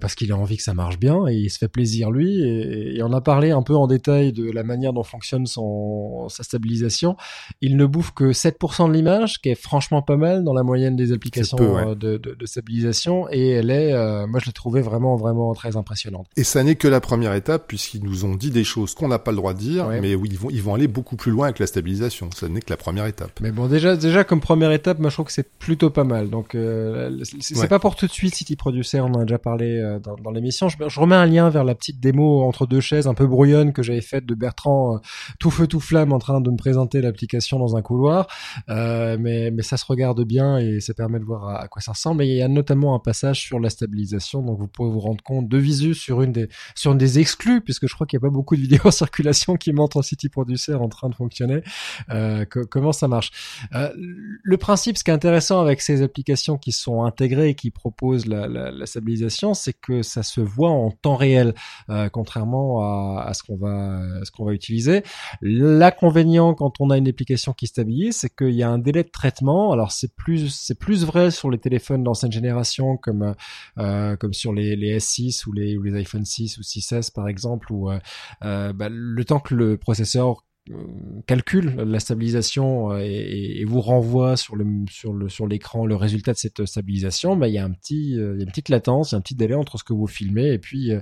Speaker 1: parce qu'il a envie que ça marche bien et il se fait plaisir lui. Et, et on a parlé un peu en détail de la manière dont fonctionne son sa stabilisation. Il ne que 7% de l'image, qui est franchement pas mal dans la moyenne des applications euh, de, de, de, stabilisation, et elle est, euh, moi je l'ai trouvée vraiment vraiment très impressionnante.
Speaker 2: Et ça n'est que la première étape puisqu'ils nous ont dit des choses qu'on n'a pas le droit de dire, mais oui ils vont ils vont aller beaucoup plus loin avec la stabilisation. Ça n'est que la première étape.
Speaker 1: Mais bon déjà déjà comme première étape, moi je trouve que c'est plutôt pas mal. Donc euh, c'est pas pour tout de suite City Producer, on en a déjà parlé euh, dans, dans l'émission. Je, je, remets un lien vers la petite démo entre deux chaises un peu brouillonne que j'avais faite de Bertrand tout feu tout flamme en train de me présenter l'application dans un couloir, euh, mais, mais ça se regarde bien et ça permet de voir à, quoi ça ressemble. Et il y a notamment un passage sur la stabilisation, donc vous pourrez vous rendre compte de visu sur une des sur une des exclus, puisque je crois qu'il n'y a pas beaucoup de vidéos en circulation qui montrent City Producer en train de fonctionner. Euh, comment ça marche? Euh, Le principe, ce qui est intéressant avec ces applications qui sont intégrées et qui proposent la, la, la stabilisation, c'est que ça se voit en temps réel, euh, contrairement à, à ce qu'on va à ce qu'on va utiliser. L'inconvénient quand on a une application qui stabilise, c'est qu'il y a un délai de traitement. Alors c'est plus c'est plus vrai sur les téléphones d'ancienne génération comme euh, sur les, les S6 ou les iPhone 6 ou 6S par exemple où euh, euh, bah, le temps que le processeur calcule la stabilisation euh, et, et, vous renvoie sur le sur le sur l'écran le résultat de cette stabilisation, bah il y a un petit euh, il y a une petite latence, il y a un petit délai entre ce que vous filmez et puis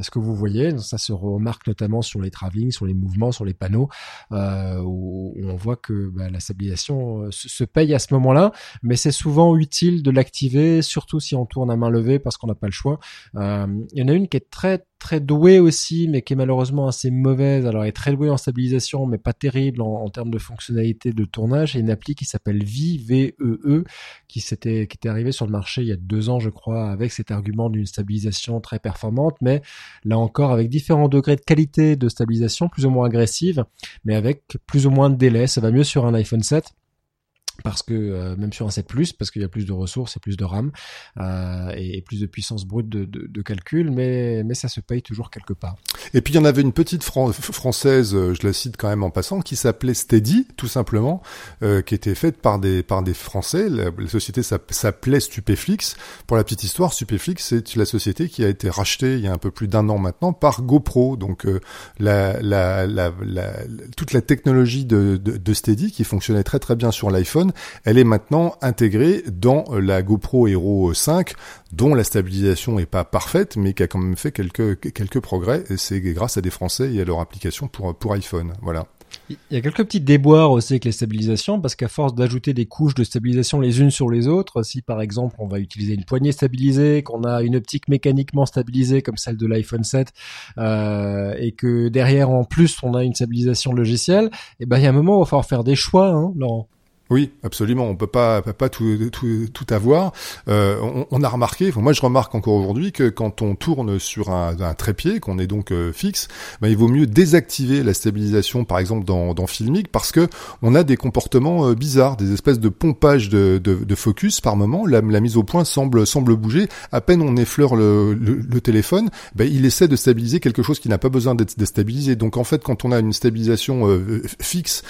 Speaker 1: ce que vous voyez. Ça se remarque notamment sur les travelling, sur les mouvements, sur les panneaux euh, où, on voit que bah, la stabilisation se, se, paye à ce moment-là, mais c'est souvent utile de l'activer, surtout si on tourne à main levée parce qu'on n'a pas le choix. Euh, il y en a une qui est très très douée aussi, mais qui est malheureusement assez mauvaise. Alors, est très douée en stabilisation, mais pas terrible en, termes de fonctionnalité de tournage. Et une appli qui s'appelle VVEE, e, qui s'était, qui était arrivée sur le marché il y a deux ans, je crois, avec cet argument d'une stabilisation très performante, mais là encore avec différents degrés de qualité de stabilisation, plus ou moins agressive, mais avec plus ou moins de délai. Ça va mieux sur un iPhone 7 parce que euh, même sur un 7 Plus, parce qu'il y a plus de ressources et plus de RAM euh, et, plus de puissance brute de, de, de, calcul, mais mais ça se paye toujours quelque part.
Speaker 2: Et puis il y en avait une petite française, euh, je la cite quand même en passant, qui s'appelait Steady, tout simplement, euh, qui était faite par des par des Français. La, société s'appelait Stupéflix. Pour la petite histoire, Stupéflix, c'est la société qui a été rachetée il y a un peu plus d'un an maintenant par GoPro. Donc euh, la, la, la, toute la technologie de, de, de, Steady, qui fonctionnait très très bien sur l'iPhone, elle est maintenant intégrée dans la GoPro Hero 5 dont la stabilisation est pas parfaite, mais qui a quand même fait quelques quelques progrès. C'est grâce à des Français et à leur application pour pour iPhone. Voilà.
Speaker 1: Il y a quelques petits déboires aussi avec les stabilisations, parce qu'à force d'ajouter des couches de stabilisation les unes sur les autres, si par exemple on va utiliser une poignée stabilisée, qu'on a une optique mécaniquement stabilisée comme celle de l'iPhone 7, euh, et que derrière en plus on a une stabilisation logicielle, et eh ben il y a un moment où il va falloir faire des choix, hein, Laurent.
Speaker 2: Oui, absolument. On peut pas, pas tout, tout, tout avoir. Euh, on, on, a remarqué, moi je remarque encore aujourd'hui que quand on tourne sur un, un trépied, qu'on est donc euh, fixe, ben, il vaut mieux désactiver la stabilisation, par exemple dans, dans Filmic, parce que on a des comportements euh, bizarres, des espèces de pompage de, de, de focus par moment. La, la, mise au point semble semble bouger. À peine on effleure le, le, téléphone, ben, il essaie de stabiliser quelque chose qui n'a pas besoin d'être déstabilisé. Donc en fait, quand on a une stabilisation euh, fixe,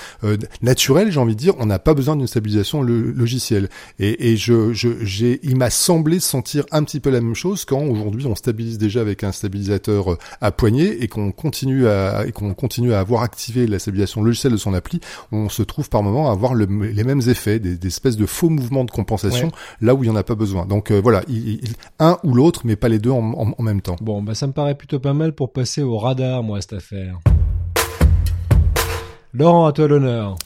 Speaker 2: naturelle, j'ai envie de dire, on n'a pas besoin d'une stabilisation logicielle. Et, et je, j'ai, il m'a semblé sentir un petit peu la même chose quand aujourd'hui on stabilise déjà avec un stabilisateur euh, à poignée et qu'on continue à, et qu'on continue à avoir activé la stabilisation logicielle de son appli, on se trouve par moment à avoir les mêmes effets, des, espèces de faux mouvements de compensation là où il n'y en a pas besoin. Donc euh, voilà, il, un ou l'autre, mais pas les deux en, en même temps.
Speaker 1: Bon, bah ça me paraît plutôt pas mal pour passer au radar, moi, cette affaire. Laurent, à toi l'honneur.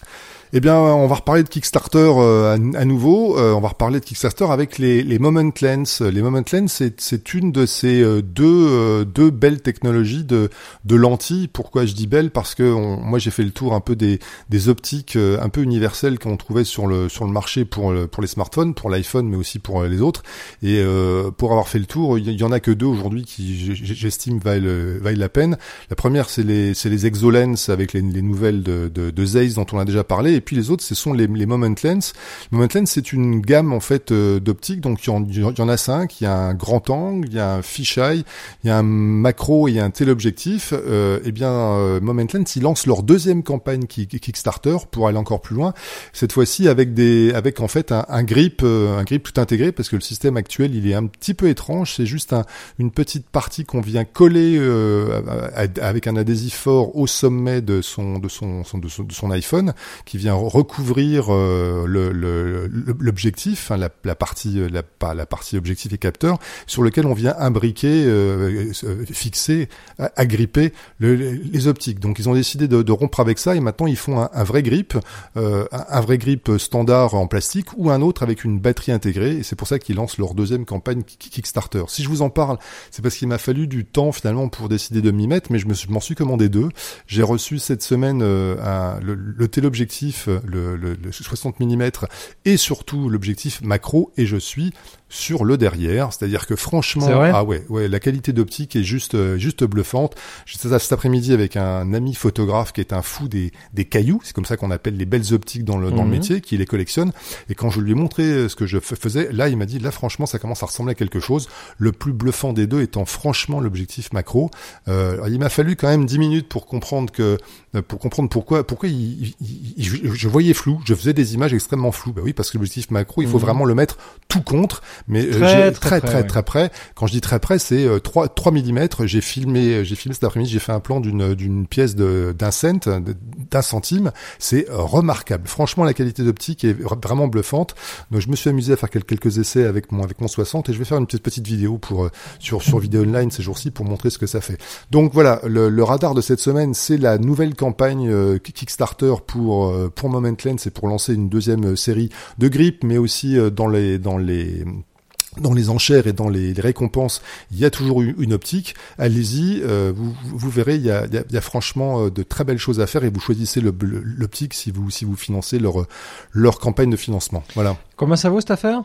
Speaker 2: Eh bien, on va reparler de Kickstarter euh, à, nouveau. Euh, on va reparler de Kickstarter avec les, les Moment Lens. Les Moment Lens, c'est une de ces euh, deux, deux belles technologies de, de lentilles. Pourquoi je dis belle Parce que moi, j'ai fait le tour un peu des, des optiques un peu universelles qu'on trouvait sur le, sur le marché pour, pour les smartphones, pour l'iPhone, mais aussi pour les autres. Et pour avoir fait le tour, il y, en a que deux aujourd'hui qui, j'estime, valent, valent la peine. La première, c'est les, les ExoLens avec les, les nouvelles de, de, Zeiss dont on a déjà parlé puis les autres, ce sont les, les Moment Lens. Moment Lens, c'est une gamme en fait euh, d'optiques, donc il y, en, a cinq. Il y a un grand angle, il y a un fisheye, il y a un macro et un téléobjectif. Euh, eh bien, euh, Moment Lens, ils lancent leur deuxième campagne Kickstarter pour aller encore plus loin. Cette fois-ci avec des, avec en fait un, grip, euh, un grip tout intégré, parce que le système actuel, il est un petit peu étrange. C'est juste un, une petite partie qu'on vient coller avec un adhésif fort au sommet de son, de son, de son, de son iPhone, qui vient recouvrir euh, l'objectif, hein, la, partie euh, pas la partie objectif et capteur, sur lequel on vient imbriquer, euh, fixer, agripper les optiques. Donc ils ont décidé de, rompre avec ça et maintenant ils font un, vrai grip, un, vrai grip standard en plastique ou un autre avec une batterie intégrée et c'est pour ça qu'ils lancent leur deuxième campagne Kickstarter. Si je vous en parle, c'est parce qu'il m'a fallu du temps finalement pour décider de m'y mettre, mais je m'en suis, commandé deux. J'ai reçu cette semaine le, le téléobjectif le, le, 60 mm et surtout l'objectif macro et je suis sur le derrière, c'est-à-dire que franchement, ah ouais, ouais, la qualité d'optique est juste, euh, juste bluffante. J'étais cet après-midi avec un ami photographe qui est un fou des, des cailloux, c'est comme ça qu'on appelle les belles optiques dans le, dans le mhm. métier, qui les collectionne. Et quand je lui ai montré euh, ce que je faisais, là, il m'a dit, là, franchement, ça commence à ressembler à quelque chose. Le plus bluffant des deux étant franchement l'objectif macro. Euh, il m'a fallu quand même 10 minutes pour comprendre que, euh, pour comprendre pourquoi, pourquoi il, je, voyais flou, je faisais des images extrêmement floues. Bah oui, parce que l'objectif macro, il faut mhm. vraiment le mettre tout contre mais euh, très, très, très, très, près. Quand je dis très près, c'est 3, 3 mm. J'ai filmé, j'ai filmé cet après-midi, j'ai fait un plan d'une, d'une pièce de, d'un cent, d'un centime. C'est euh, remarquable. Franchement, la qualité d'optique est vraiment bluffante. Donc, je me suis amusé à faire quelques essais avec mon, avec mon 60 et je vais faire une petite, petite vidéo pour, euh, sur, sur vidéo online ces jours-ci pour montrer ce que ça fait. Donc voilà, le, le radar de cette semaine, c'est la nouvelle campagne Kickstarter pour, pour Moment Lens et pour lancer une deuxième série de grippe, mais aussi dans les, dans les, dans les enchères et dans les, récompenses, il y a toujours une optique. Allez-y, euh, vous, vous, verrez, il y, a, il y, a, franchement euh, de très belles choses à faire et vous choisissez l'optique si vous, si vous financez leur, leur campagne de financement. Voilà.
Speaker 1: Comment ça vaut cette affaire?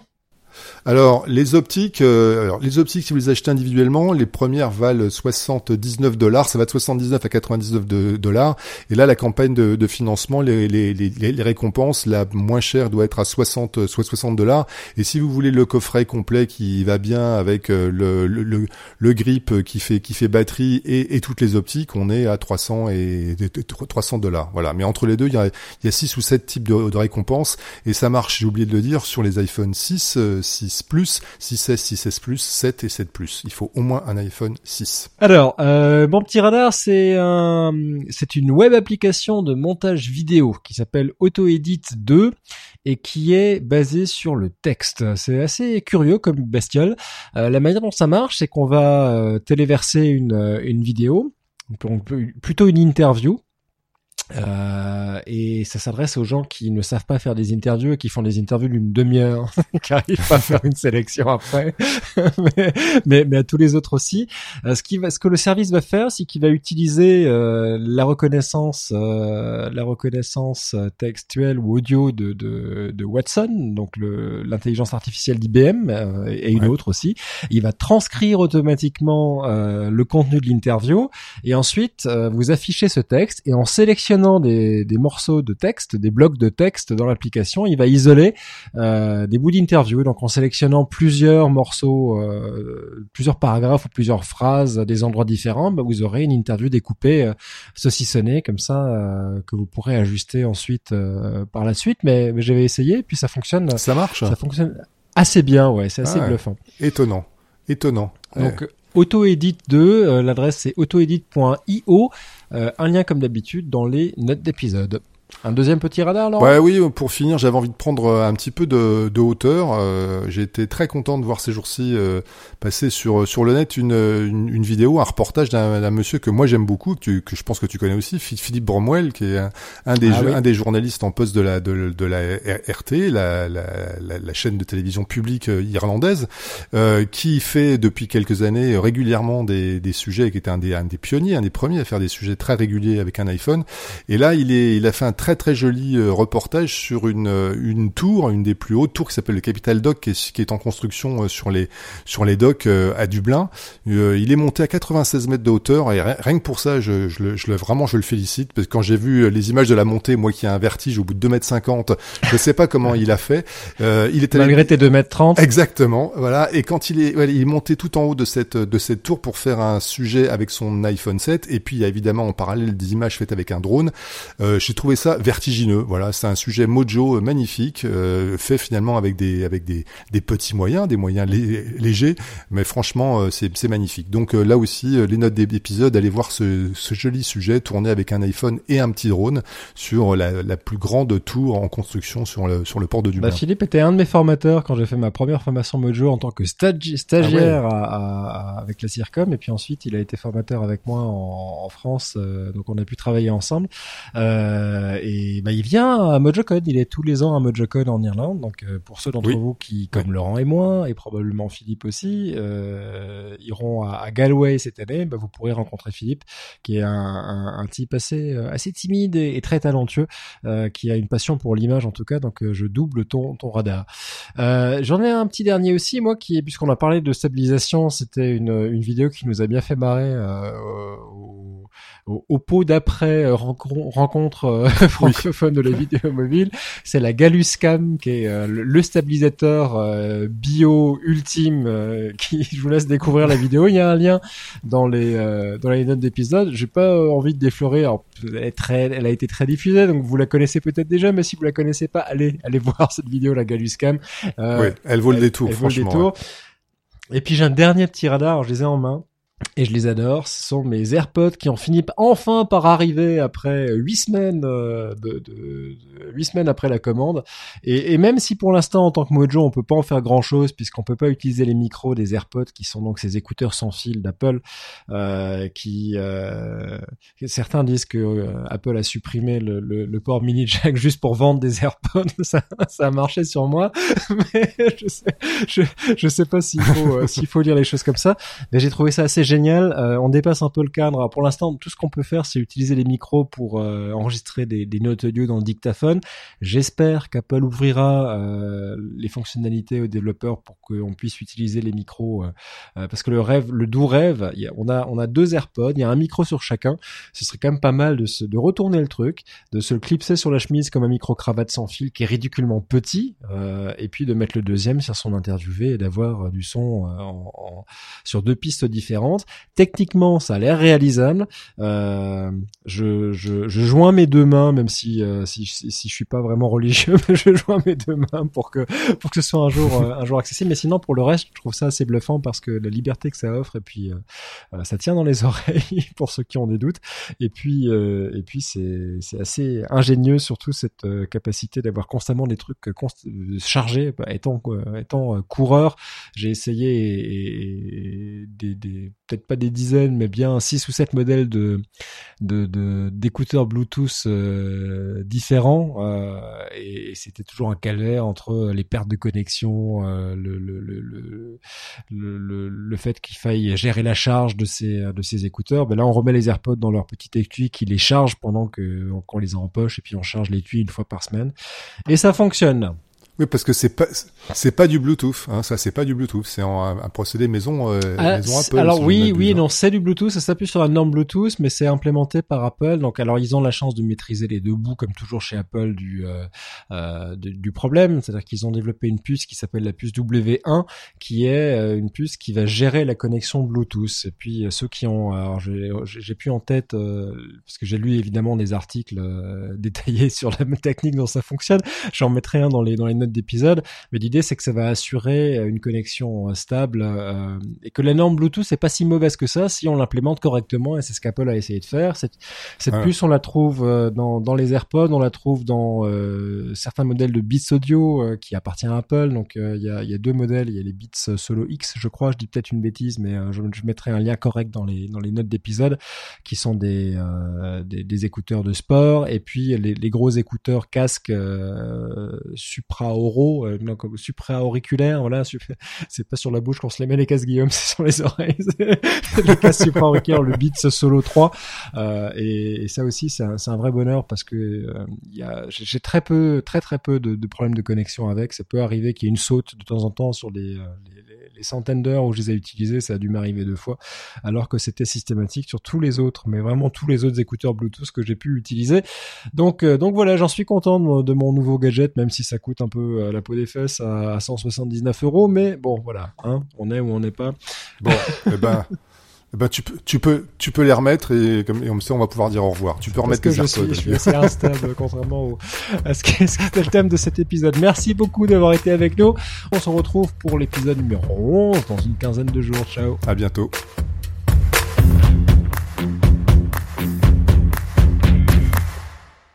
Speaker 2: Alors les optiques, euh, alors les optiques si vous les achetez individuellement, les premières valent 79 dollars, ça va de 79 à 99 dollars. Et là la campagne de, de financement, les, les, les, les, récompenses, la moins chère doit être à 60 soit 60 dollars. Et si vous voulez le coffret complet qui va bien avec euh, le, le, le, grip qui fait qui fait batterie et, et, toutes les optiques, on est à 300 et 300 dollars. Voilà. Mais entre les deux, il y a, il y a 6 ou 7 types de, de récompenses et ça marche. J'ai oublié de le dire sur les iPhone 6, 6 Plus, 6S, 6S Plus, 7 et 7 Plus. Il faut au moins un iPhone 6.
Speaker 1: Alors, euh, mon petit radar, c'est un, une web application de montage vidéo qui s'appelle AutoEdit 2 et qui est basée sur le texte. C'est assez curieux comme bestiole. Euh, la manière dont ça marche, c'est qu'on va euh, téléverser une, euh, une vidéo, plutôt une interview euh, et ça s'adresse aux gens qui ne savent pas faire des interviews et qui font des interviews d'une demi-heure, qui arrivent pas à faire une sélection après, mais, mais, à tous les autres aussi. Euh, ce, qui va, ce que le service va faire, c'est qu'il va utiliser euh, la reconnaissance, euh, la reconnaissance textuelle ou audio de, de, de Watson, donc l'intelligence artificielle d'IBM et une autre aussi. Il va transcrire automatiquement le contenu de l'interview et ensuite vous affichez ce texte et en sélectionnant des, des, morceaux de texte, des blocs de texte dans l'application, il va isoler euh, des bouts d'interview. Donc en sélectionnant plusieurs morceaux, euh, plusieurs paragraphes ou plusieurs phrases à des endroits différents, bah, vous aurez une interview découpée, euh, saucissonnée comme ça, euh, que vous pourrez ajuster ensuite par la suite. Mais, mais j'avais essayé, puis ça fonctionne.
Speaker 2: Ça marche.
Speaker 1: Ça fonctionne assez bien, ouais. C'est assez bluffant.
Speaker 2: Étonnant, étonnant.
Speaker 1: Donc AutoEdit 2, l'adresse c'est autoedit.io. Euh, un lien comme d'habitude dans les notes d'épisode. Un deuxième petit radar, alors
Speaker 2: Ouais, oui, pour finir, j'avais envie de prendre euh, un petit peu de, de hauteur. Euh, j'ai été très content de voir ces jours-ci euh, passer sur sur le net une, une, une vidéo, un reportage d'un monsieur que moi j'aime beaucoup, que, que je pense que tu connais aussi, Philippe Bromwell, qui est un, des ah un des journalistes en poste de la de, de la RT, la, la, la, chaîne de télévision publique irlandaise, qui fait depuis quelques années régulièrement des, des sujets, qui était un des un des pionniers, un des premiers à faire des sujets très réguliers avec un iPhone. Et là, il est il a fait un très très joli euh, reportage sur une euh, une tour, une des plus hautes tours qui s'appelle le Capital Dock, qui est, qui est en construction euh, sur les sur les docks à Dublin. il est monté à 96 mètres de hauteur et rien que pour ça, je, je, vraiment je le félicite parce que quand j'ai vu les images de la montée, moi qui ai un vertige au bout de 2 mètres 50, je sais pas comment il a fait.
Speaker 1: Euh, il était malgré tes 2 mètres 30.
Speaker 2: Exactement, voilà. Et quand il est il est monté tout en haut de cette de cette tour pour faire un sujet avec son iPhone 7 et puis il y a évidemment en parallèle des images faites avec un drone. Euh, j'ai trouvé ça vertigineux. Voilà, c'est un sujet mojo magnifique, euh, fait finalement avec des avec des, des petits moyens, des moyens légers, mais franchement euh, c'est c'est magnifique. Donc euh, là aussi les notes d'épisode, allez voir ce, ce joli sujet tourné avec un iPhone et un petit drone sur la, la plus grande tour en construction sur le sur le port de Dublin.
Speaker 1: Bah, Philippe était un de mes formateurs quand j'ai fait ma première formation mojo en tant que stagiaire ah avec la CIRCOM et puis ensuite il a été formateur avec moi en, en France donc on a pu travailler ensemble euh, et bah, il vient à MojoCon, il est tous les ans à MojoCon en Irlande. Donc euh, pour ceux d'entre vous qui, comme Laurent et moi, et probablement Philippe aussi, euh, iront à, Galway cette année, bah, vous pourrez rencontrer Philippe, qui est un, un, un type assez euh, assez timide et, très talentueux, euh, qui a une passion pour l'image en tout cas. Donc je double ton ton radar. J'en ai un petit dernier aussi, moi, qui puisqu'on a parlé de stabilisation, c'était une une vidéo qui nous a bien fait marrer au au, pot d'après euh, rencontre euh, francophone de la vidéo mobile, c'est la Galuscam qui est euh, le stabilisateur bio ultime qui je vous laisse découvrir la vidéo. Il y a un lien dans les dans les notes d'épisode. J'ai pas envie de déflorer. elle, est très, elle a été très diffusée, donc vous la connaissez peut-être déjà, mais si vous la connaissez pas, allez allez voir cette vidéo la Galuscam.
Speaker 2: oui, elle vaut le détour, franchement.
Speaker 1: Et puis j'ai un dernier petit radar, je les ai en main et je les adore. Ce sont mes AirPods qui ont fini enfin par arriver après huit semaines euh, de, huit semaines après la commande. Et, même si pour l'instant en tant que Mojo on peut pas en faire grand chose puisqu'on peut pas utiliser les micros des AirPods qui sont donc ces écouteurs sans fil d'Apple, euh, qui euh, certains disent que Apple a supprimé le, le, port mini jack juste pour vendre des AirPods. ça, ça a marché sur moi, mais je sais je, sais pas s'il faut s'il faut dire les choses comme ça. Mais j'ai trouvé ça assez génial. Euh, on dépasse un peu le cadre. pour l'instant, tout ce qu'on peut faire, c'est utiliser les micros pour euh, enregistrer des, notes audio dans le dictaphone. J'espère qu'Apple ouvrira euh, les fonctionnalités aux développeurs pour qu'on puisse utiliser les micros. parce que le rêve, le doux rêve, on a deux AirPods, il y a un micro sur chacun. Ce serait quand même pas mal de se, de retourner le truc, de se le clipser sur la chemise comme un micro cravate sans fil qui est ridiculement petit, et puis de mettre le deuxième sur son interviewé et d'avoir du son sur deux pistes différentes. Techniquement, ça a l'air réalisable. Euh, je, je, je, joins mes deux mains, même si, euh, si, si, je suis pas vraiment religieux, mais je joins mes deux mains pour que pour que ce soit un jour euh, un jour accessible. Mais sinon, pour le reste, je trouve ça assez bluffant parce que la liberté que ça offre et puis euh, ça tient dans les oreilles pour ceux qui ont des doutes. Et puis et puis c'est c'est assez ingénieux surtout cette capacité d'avoir constamment des trucs chargés. Étant étant coureur, j'ai essayé et, des, des peut-être pas des dizaines, mais bien six ou sept modèles de d'écouteurs Bluetooth euh, différents, euh, et, c'était toujours un calvaire entre les pertes de connexion, euh, le, fait qu'il faille gérer la charge de ces écouteurs. Ben là, on remet les AirPods dans leur petit étui qui les charge pendant qu'on les a en poche, et puis on charge l'étui une fois par semaine, et ça fonctionne.
Speaker 2: Oui, parce que c'est pas c'est pas du Bluetooth, hein, ça c'est pas du Bluetooth, c'est un, un, procédé maison euh, ah, maison Apple.
Speaker 1: Alors oui, oui, non, c'est du Bluetooth, ça s'appuie sur la norme Bluetooth, mais c'est implémenté par Apple. Donc alors ils ont la chance de maîtriser les deux bouts, comme toujours chez Apple du euh, euh du problème, c'est-à-dire qu'ils ont développé une puce qui s'appelle la puce W1, qui est euh, une puce qui va gérer la connexion Bluetooth. Et puis euh, ceux qui ont, alors j'ai plus en tête parce que j'ai lu évidemment des articles détaillés sur la technique dont ça fonctionne. J'en mettrai un dans les dans les notes d'épisode, mais l'idée c'est que ça va assurer euh, une connexion euh, stable euh, et que la norme Bluetooth c'est pas si mauvaise que ça si on l'implémente correctement et c'est ce qu'Apple a essayé de faire. Cette, cette puce on la trouve dans, dans les AirPods, on la trouve dans certains modèles de Beats Audio qui appartient à Apple. Donc il y, a, y, a, deux modèles, il y a les Beats Solo X, je crois, je dis peut-être une bêtise, mais je, je, mettrai un lien correct dans les dans les notes d'épisode qui sont des, des, des écouteurs de sport et puis les, les gros écouteurs casques Supra oraux, euh, supra-auriculaires, voilà, c'est pas sur la bouche qu'on se les met les casques Guillaume, c'est sur les oreilles, le casque supra-auriculaire, le Beats Solo 3, euh, et, ça aussi c'est un, un, vrai bonheur parce que euh, j'ai très peu, très très peu de, de, problèmes de connexion avec, ça peut arriver qu'il y ait une saute de temps en temps sur les, euh, les, les centaines d'heures où je les ai utilisés, ça a dû m'arriver deux fois, alors que c'était systématique sur tous les autres, mais vraiment tous les autres écouteurs Bluetooth que j'ai pu utiliser. Donc, donc voilà, j'en suis content de, mon nouveau gadget, même si ça coûte un peu à la peau des fesses à, 179 euros, mais bon, voilà, hein, on est ou on n'est pas.
Speaker 2: Bon, eh ben. Eh ben, tu peux, tu peux, tu peux les remettre et comme, et comme ça, on va pouvoir dire au revoir. Tu peux remettre tes
Speaker 1: je suis, je suis assez instable, contrairement au, à ce qui était le thème de cet épisode. Merci beaucoup d'avoir été avec nous. On se retrouve pour l'épisode numéro 11 dans une quinzaine de jours. Ciao.
Speaker 2: À bientôt.